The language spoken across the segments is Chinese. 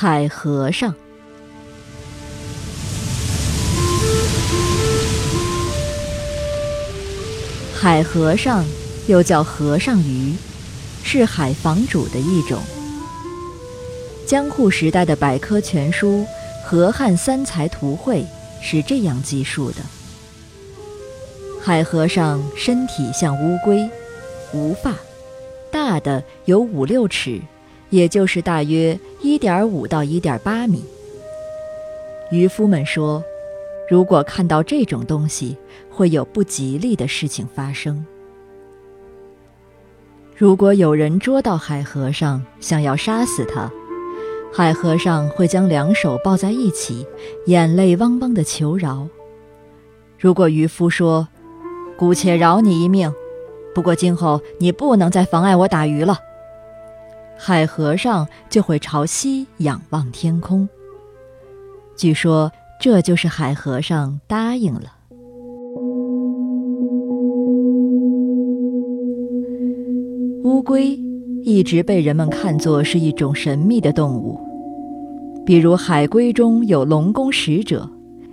海和尚。海和尚又叫和尚鱼，是海房主的一种。江户时代的百科全书《河汉三才图会》是这样记述的：海和尚身体像乌龟，无发，大的有五六尺。也就是大约一点五到一点八米。渔夫们说，如果看到这种东西，会有不吉利的事情发生。如果有人捉到海和尚，想要杀死他，海和尚会将两手抱在一起，眼泪汪汪地求饶。如果渔夫说：“姑且饶你一命，不过今后你不能再妨碍我打鱼了。”海和尚就会朝西仰望天空。据说这就是海和尚答应了。乌龟一直被人们看作是一种神秘的动物，比如海龟中有龙宫使者，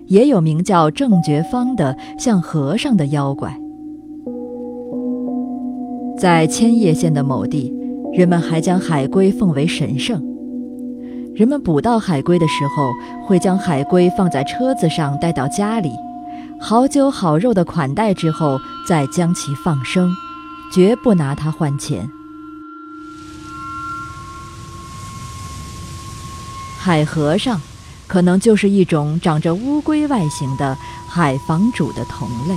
也有名叫郑觉方的像和尚的妖怪。在千叶县的某地。人们还将海龟奉为神圣。人们捕到海龟的时候，会将海龟放在车子上带到家里，好酒好肉的款待之后，再将其放生，绝不拿它换钱。海和尚，可能就是一种长着乌龟外形的海房主的同类。